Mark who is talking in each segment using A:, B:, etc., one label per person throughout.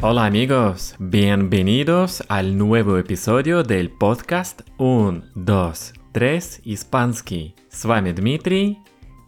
A: Hola amigos, bienvenidos al nuevo episodio del podcast 1, 2, 3 испанский. С вами Дмитрий,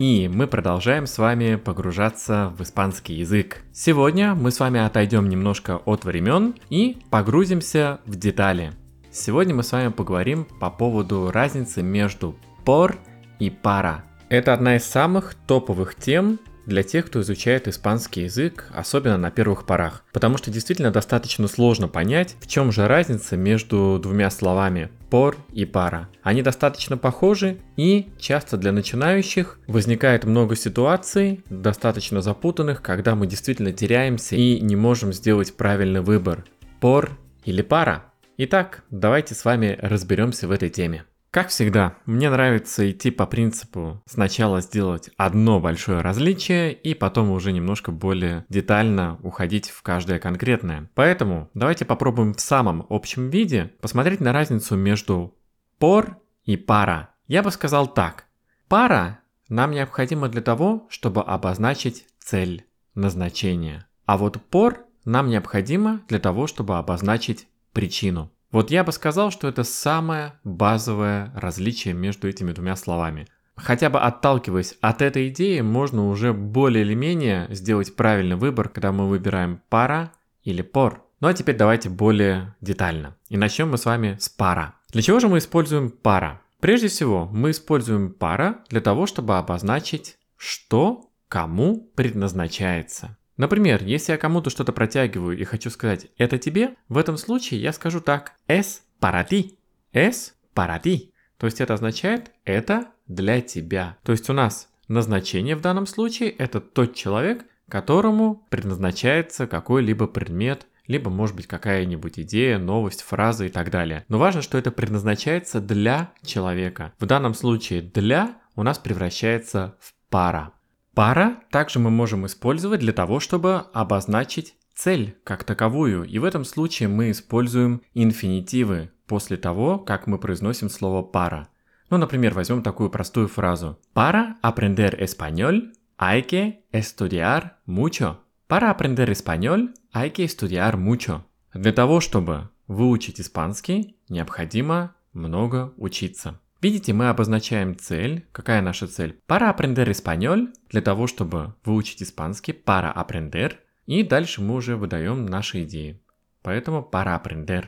A: и мы продолжаем с вами погружаться в испанский язык. Сегодня мы с вами отойдем немножко от времен и погрузимся в детали. Сегодня мы с вами поговорим по поводу разницы между por и para. Это одна из самых топовых тем для тех, кто изучает испанский язык, особенно на первых порах. Потому что действительно достаточно сложно понять, в чем же разница между двумя словами por и para. Они достаточно похожи и часто для начинающих возникает много ситуаций, достаточно запутанных, когда мы действительно теряемся и не можем сделать правильный выбор. Por или para. Итак, давайте с вами разберемся в этой теме. Как всегда, мне нравится идти по принципу сначала сделать одно большое различие и потом уже немножко более детально уходить в каждое конкретное. Поэтому давайте попробуем в самом общем виде посмотреть на разницу между пор и пара. Я бы сказал так. Пара нам необходима для того, чтобы обозначить цель, назначение. А вот пор нам необходимо для того, чтобы обозначить причину. Вот я бы сказал, что это самое базовое различие между этими двумя словами. Хотя бы отталкиваясь от этой идеи, можно уже более или менее сделать правильный выбор, когда мы выбираем пара или пор. Ну а теперь давайте более детально. И начнем мы с вами с пара. Для чего же мы используем пара? Прежде всего, мы используем пара для того, чтобы обозначить, что кому предназначается. Например, если я кому-то что-то протягиваю и хочу сказать «это тебе», в этом случае я скажу так «es para ti», «es para ti». То есть это означает «это для тебя». То есть у нас назначение в данном случае – это тот человек, которому предназначается какой-либо предмет, либо может быть какая-нибудь идея, новость, фраза и так далее. Но важно, что это предназначается для человека. В данном случае «для» у нас превращается в пара. Пара также мы можем использовать для того, чтобы обозначить цель как таковую, и в этом случае мы используем инфинитивы после того, как мы произносим слово пара. Ну, например, возьмем такую простую фразу. Para aprender español hay que estudiar mucho. Para aprender español hay que estudiar mucho. Для того, чтобы выучить испанский, необходимо много учиться. Видите, мы обозначаем цель. Какая наша цель? Para aprender español, для того, чтобы выучить испанский, para aprender. И дальше мы уже выдаем наши идеи. Поэтому para aprender.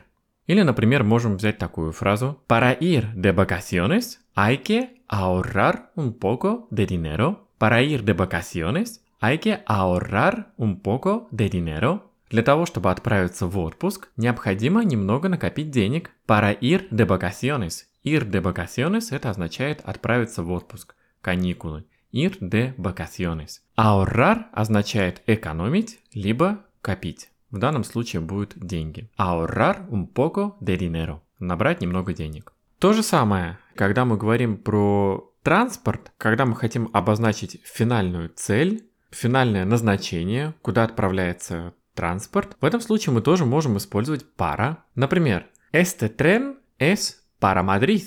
A: Или, например, можем взять такую фразу. Para ir de vacaciones hay que ahorrar un poco de dinero. Para ir de vacaciones hay que ahorrar un poco de dinero. Для того, чтобы отправиться в отпуск, необходимо немного накопить денег. Para ir de vacaciones Ir de vacaciones – это означает отправиться в отпуск, каникулы. Ir de vacaciones. Ahorrar означает экономить, либо копить. В данном случае будут деньги. Ahorrar un poco de dinero. Набрать немного денег. То же самое, когда мы говорим про транспорт, когда мы хотим обозначить финальную цель, финальное назначение, куда отправляется транспорт, в этом случае мы тоже можем использовать para. Например, este tren es para Madrid.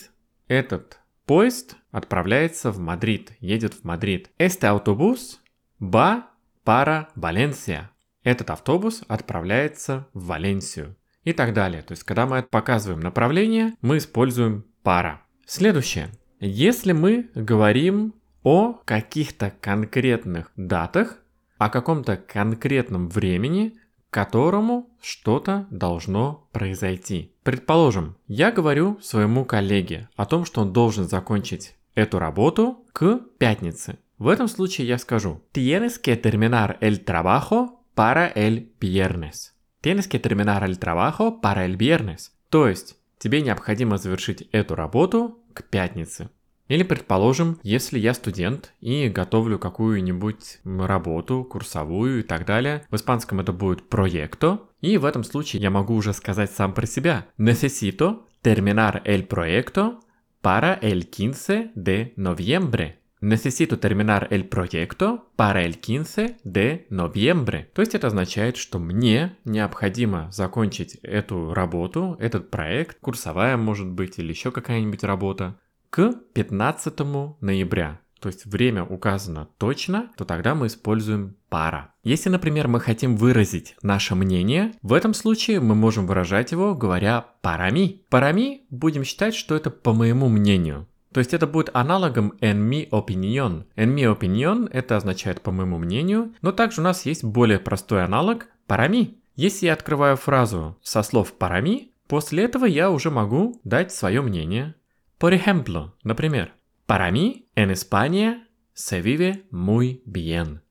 A: Этот поезд отправляется в Мадрид, едет в Мадрид. Este autobús va para Valencia. Этот автобус отправляется в Валенсию. И так далее. То есть, когда мы показываем направление, мы используем para. Следующее. Если мы говорим о каких-то конкретных датах, о каком-то конкретном времени, которому что-то должно произойти. Предположим, я говорю своему коллеге о том, что он должен закончить эту работу к пятнице. В этом случае я скажу Tienes que terminar el trabajo para el viernes. Tienes que terminar el trabajo para el viernes. То есть, тебе необходимо завершить эту работу к пятнице. Или, предположим, если я студент и готовлю какую-нибудь работу, курсовую и так далее, в испанском это будет proyecto, и в этом случае я могу уже сказать сам про себя. Necesito terminar el proyecto para el 15 de noviembre. Necesito terminar el proyecto para el 15 de noviembre. То есть это означает, что мне необходимо закончить эту работу, этот проект, курсовая может быть или еще какая-нибудь работа, к 15 ноября, то есть время указано точно, то тогда мы используем пара. Если, например, мы хотим выразить наше мнение, в этом случае мы можем выражать его, говоря парами. Парами будем считать, что это по моему мнению. То есть это будет аналогом en mi opinion. En mi opinion это означает по моему мнению, но также у нас есть более простой аналог парами. Если я открываю фразу со слов парами, после этого я уже могу дать свое мнение. Por ejemplo, например, para mí en España se vive muy bien.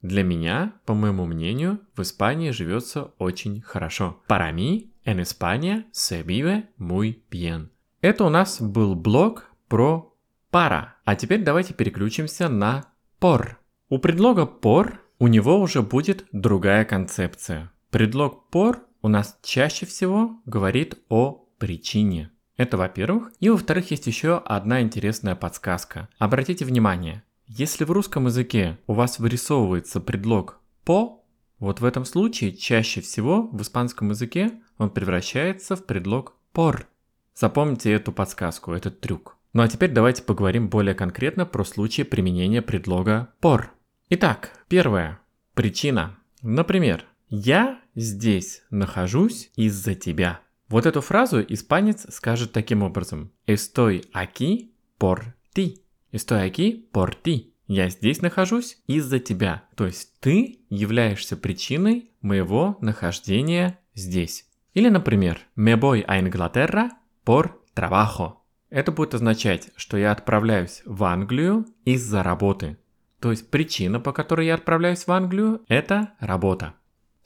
A: Для меня, по моему мнению, в Испании живется очень хорошо. Para mí en España se vive muy bien. Это у нас был блок про пара. А теперь давайте переключимся на por. У предлога por у него уже будет другая концепция. Предлог por у нас чаще всего говорит о причине. Это во-первых. И во-вторых, есть еще одна интересная подсказка. Обратите внимание, если в русском языке у вас вырисовывается предлог по, вот в этом случае чаще всего в испанском языке он превращается в предлог por. Запомните эту подсказку, этот трюк. Ну а теперь давайте поговорим более конкретно про случаи применения предлога por. Итак, первое. Причина. Например, я здесь нахожусь из-за тебя. Вот эту фразу испанец скажет таким образом. Estoy aquí por ti. Estoy aquí por ti. Я здесь нахожусь из-за тебя. То есть ты являешься причиной моего нахождения здесь. Или, например, me voy a Inglaterra por trabajo. Это будет означать, что я отправляюсь в Англию из-за работы. То есть причина, по которой я отправляюсь в Англию, это работа.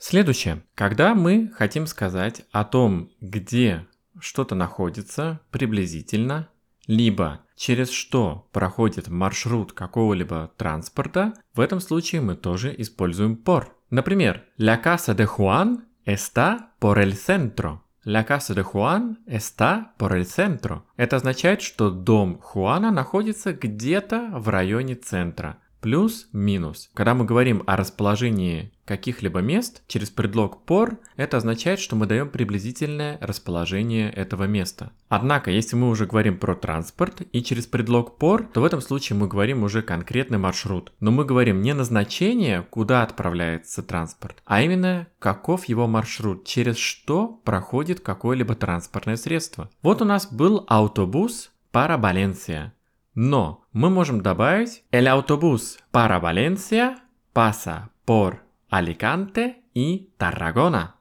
A: Следующее. Когда мы хотим сказать о том, где что-то находится приблизительно, либо через что проходит маршрут какого-либо транспорта, в этом случае мы тоже используем por. Например, La casa de Juan está por el centro. La casa de Juan está por el centro. Это означает, что дом Хуана находится где-то в районе центра. Плюс-минус. Когда мы говорим о расположении каких-либо мест через предлог por, это означает, что мы даем приблизительное расположение этого места. Однако, если мы уже говорим про транспорт и через предлог por, то в этом случае мы говорим уже конкретный маршрут. Но мы говорим не назначение, куда отправляется транспорт, а именно каков его маршрут, через что проходит какое-либо транспортное средство. Вот у нас был автобус Valencia. Но мы можем добавить el autobús para Valencia pasa por Аликанте и Таррагона.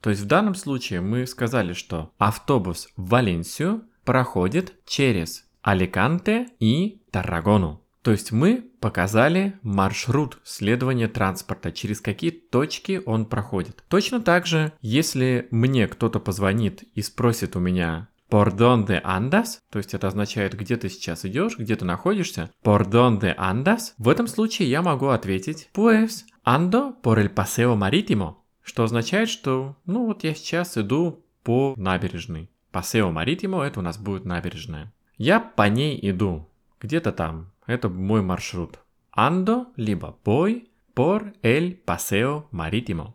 A: То есть в данном случае мы сказали, что автобус в Валенсию проходит через Аликанте и Таррагону. То есть мы показали маршрут следования транспорта, через какие точки он проходит. Точно так же, если мне кто-то позвонит и спросит у меня «Por donde andas?» То есть это означает, где ты сейчас идешь, где ты находишься. «Por donde andas?» В этом случае я могу ответить «Pues ando por el paseo marítimo», что означает, что ну вот я сейчас иду по набережной. Paseo marítimo это у нас будет набережная. Я по ней иду, где-то там. Это мой маршрут. Ando либо voy por el paseo marítimo.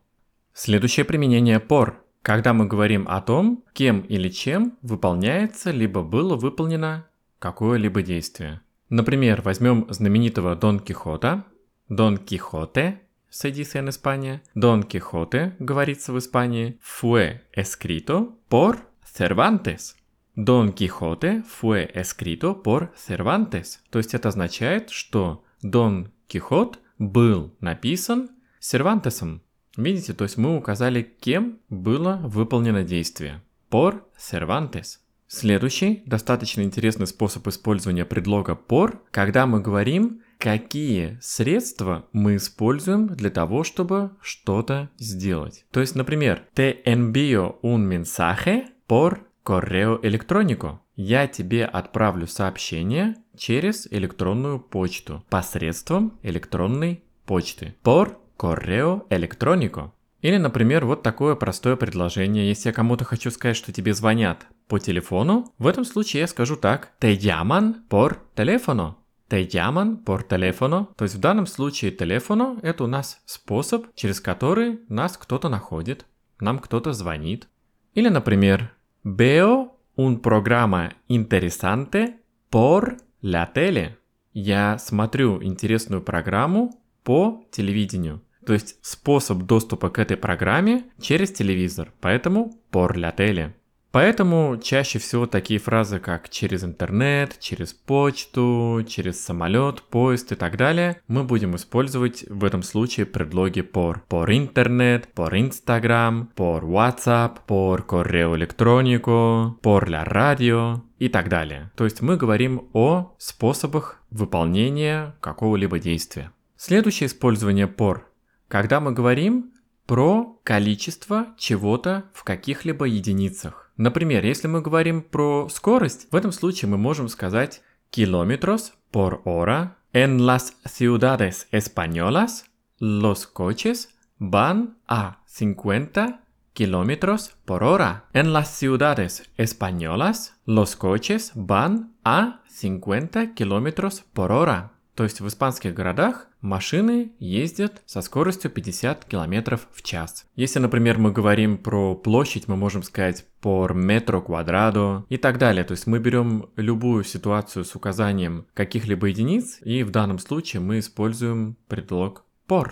A: Следующее применение por когда мы говорим о том, кем или чем выполняется либо было выполнено какое-либо действие. Например, возьмем знаменитого Дон Кихота. Дон Кихоте dice en España. Дон Кихоте говорится в Испании. Fue escrito por Cervantes. Дон Кихоте fue escrito por Cervantes. То есть это означает, что Дон Кихот был написан Сервантесом. Видите, то есть мы указали, кем было выполнено действие. Por Cervantes. Следующий, достаточно интересный способ использования предлога por, когда мы говорим, какие средства мы используем для того, чтобы что-то сделать. То есть, например, te envío un mensaje por correo electrónico. Я тебе отправлю сообщение через электронную почту посредством электронной почты. Por correo electrónico. Или, например, вот такое простое предложение. Если я кому-то хочу сказать, что тебе звонят по телефону, в этом случае я скажу так. Te llaman por teléfono. Te llaman por teléfono. То есть в данном случае телефоно – это у нас способ, через который нас кто-то находит, нам кто-то звонит. Или, например, veo un programa interesante por la tele. Я смотрю интересную программу по телевидению. То есть способ доступа к этой программе через телевизор, поэтому por la tele. Поэтому чаще всего такие фразы, как через интернет, через почту, через самолет, поезд и так далее, мы будем использовать в этом случае предлоги por. Por интернет, por Instagram, por WhatsApp, por correo electrónico, por la radio и так далее. То есть мы говорим о способах выполнения какого-либо действия. Следующее использование por. Когда мы говорим про количество чего-то в каких-либо единицах. Например, если мы говорим про скорость, в этом случае мы можем сказать kilómetros por hora. En las ciudades españolas, los coches van a 50 kilómetros por hora. En las ciudades españolas, los coches van a 50 kilómetros por hora. То есть в испанских городах машины ездят со скоростью 50 км в час. Если, например, мы говорим про площадь, мы можем сказать por metro cuadrado и так далее. То есть мы берем любую ситуацию с указанием каких-либо единиц, и в данном случае мы используем предлог por.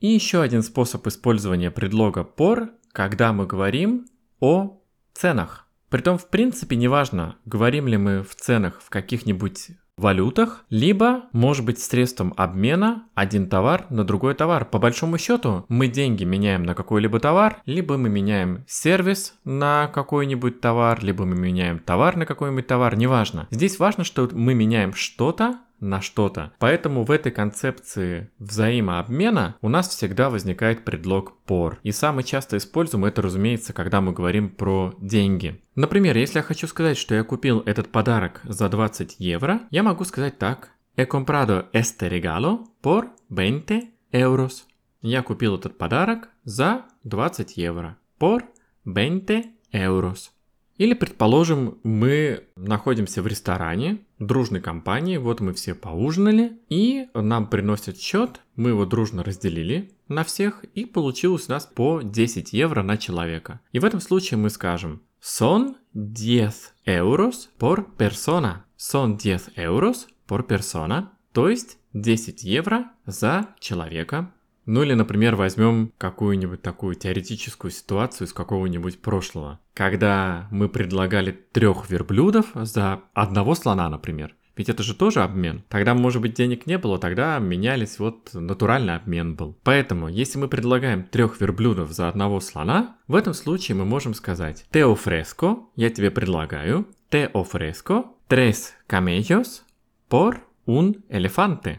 A: И еще один способ использования предлога por, когда мы говорим о ценах. Притом, в принципе, неважно, говорим ли мы в ценах в каких-нибудь валютах, либо может быть средством обмена один товар на другой товар. По большому счету мы деньги меняем на какой-либо товар, либо мы меняем сервис на какой-нибудь товар, либо мы меняем товар на какой-нибудь товар, неважно. Здесь важно, что мы меняем что-то на что-то. Поэтому в этой концепции взаимообмена у нас всегда возникает предлог por. И самый часто используем это, разумеется, когда мы говорим про деньги. Например, если я хочу сказать, что я купил этот подарок за 20 евро, я могу сказать так. He comprado este regalo por 20 euros. Я купил этот подарок за 20 евро. Por 20 euros. Или, предположим, мы находимся в ресторане, дружной компании, вот мы все поужинали, и нам приносят счет, мы его дружно разделили на всех, и получилось у нас по 10 евро на человека. И в этом случае мы скажем Son 10 euros por persona. Son 10 euros por persona. То есть 10 евро за человека. Ну или, например, возьмем какую-нибудь такую теоретическую ситуацию из какого-нибудь прошлого, когда мы предлагали трех верблюдов за одного слона, например. Ведь это же тоже обмен. Тогда, может быть, денег не было, тогда менялись, вот натуральный обмен был. Поэтому, если мы предлагаем трех верблюдов за одного слона, в этом случае мы можем сказать «Te ofrezco», я тебе предлагаю, «Te ofrezco tres camellos por un elefante».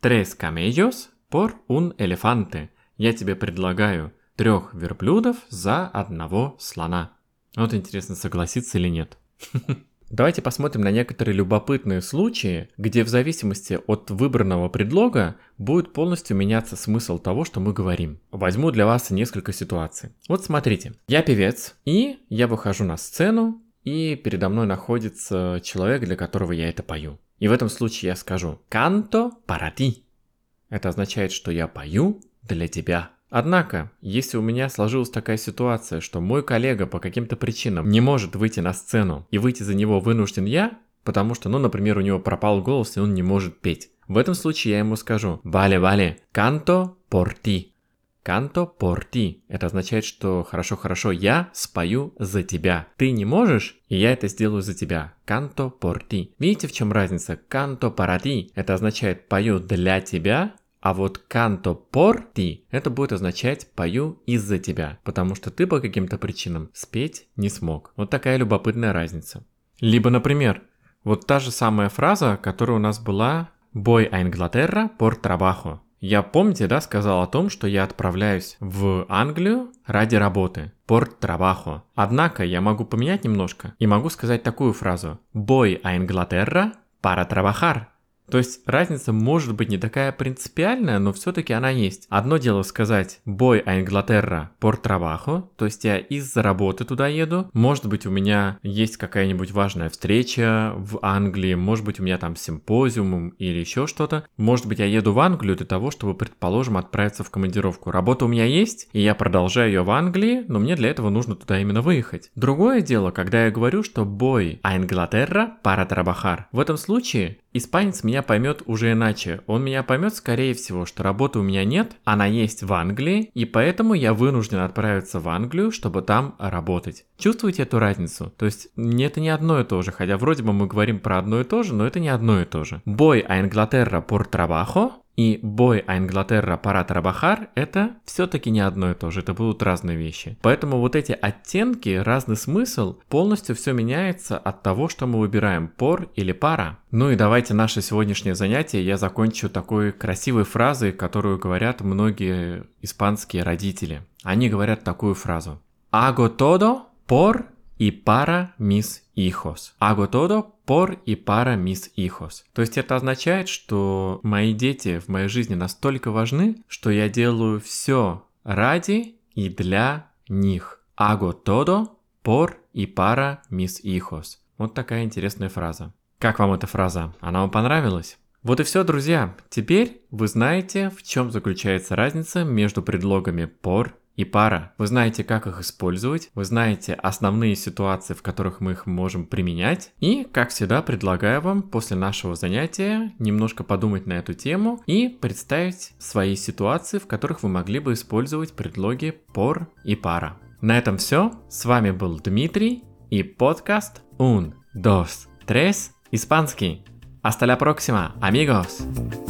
A: Tres camellos por un elefante. Я тебе предлагаю трех верблюдов за одного слона. Вот интересно, согласится или нет. Давайте посмотрим на некоторые любопытные случаи, где в зависимости от выбранного предлога будет полностью меняться смысл того, что мы говорим. Возьму для вас несколько ситуаций. Вот смотрите, я певец, и я выхожу на сцену, и передо мной находится человек, для которого я это пою. И в этом случае я скажу «Canto para ti». Это означает, что я пою для тебя. Однако, если у меня сложилась такая ситуация, что мой коллега по каким-то причинам не может выйти на сцену, и выйти за него вынужден я, потому что, ну, например, у него пропал голос, и он не может петь. В этом случае я ему скажу «Вале, вале, ti». Canto por ti. Это означает, что хорошо-хорошо, я спою за тебя. Ты не можешь, и я это сделаю за тебя. Por ti. Видите, в чем разница? Para ti. Это означает пою для тебя, а вот canto por ti это будет означать пою из-за тебя, потому что ты по каким-то причинам спеть не смог. Вот такая любопытная разница. Либо, например, вот та же самая фраза, которая у нас была «Voy a Inglaterra por trabajo». Я, помните, да, сказал о том, что я отправляюсь в Англию ради работы. Por trabajo. Однако я могу поменять немножко и могу сказать такую фразу. Voy a Inglaterra para trabajar. То есть разница может быть не такая принципиальная, но все-таки она есть. Одно дело сказать «Бой а Инглатерра por trabajo», то есть я из-за работы туда еду. Может быть у меня есть какая-нибудь важная встреча в Англии, может быть у меня там симпозиум или еще что-то. Может быть я еду в Англию для того, чтобы, предположим, отправиться в командировку. Работа у меня есть, и я продолжаю ее в Англии, но мне для этого нужно туда именно выехать. Другое дело, когда я говорю, что бой а Инглатерра para trabajar. В этом случае Испанец меня поймет уже иначе. Он меня поймет, скорее всего, что работы у меня нет, она есть в Англии, и поэтому я вынужден отправиться в Англию, чтобы там работать. Чувствуете эту разницу? То есть это не одно и то же, хотя вроде бы мы говорим про одно и то же, но это не одно и то же. Бой а Инглатерра por trabajo и бой а Инглатерра para trabajar это все-таки не одно и то же, это будут разные вещи. Поэтому вот эти оттенки, разный смысл, полностью все меняется от того, что мы выбираем, пор или пара. Ну и давайте наше сегодняшнее занятие я закончу такой красивой фразой, которую говорят многие испанские родители. Они говорят такую фразу. Hago todo por y para mis hijos. Hago todo por y para mis hijos. То есть это означает, что мои дети в моей жизни настолько важны, что я делаю все ради и для них. Hago todo por y para mis hijos. Вот такая интересная фраза. Как вам эта фраза? Она вам понравилась? Вот и все, друзья. Теперь вы знаете, в чем заключается разница между предлогами por и пара. Вы знаете, как их использовать, вы знаете основные ситуации, в которых мы их можем применять. И, как всегда, предлагаю вам после нашего занятия немножко подумать на эту тему и представить свои ситуации, в которых вы могли бы использовать предлоги por и пара. На этом все. С вами был Дмитрий и подкаст Un, Dos, Tres, Испанский. Hasta la próxima, amigos!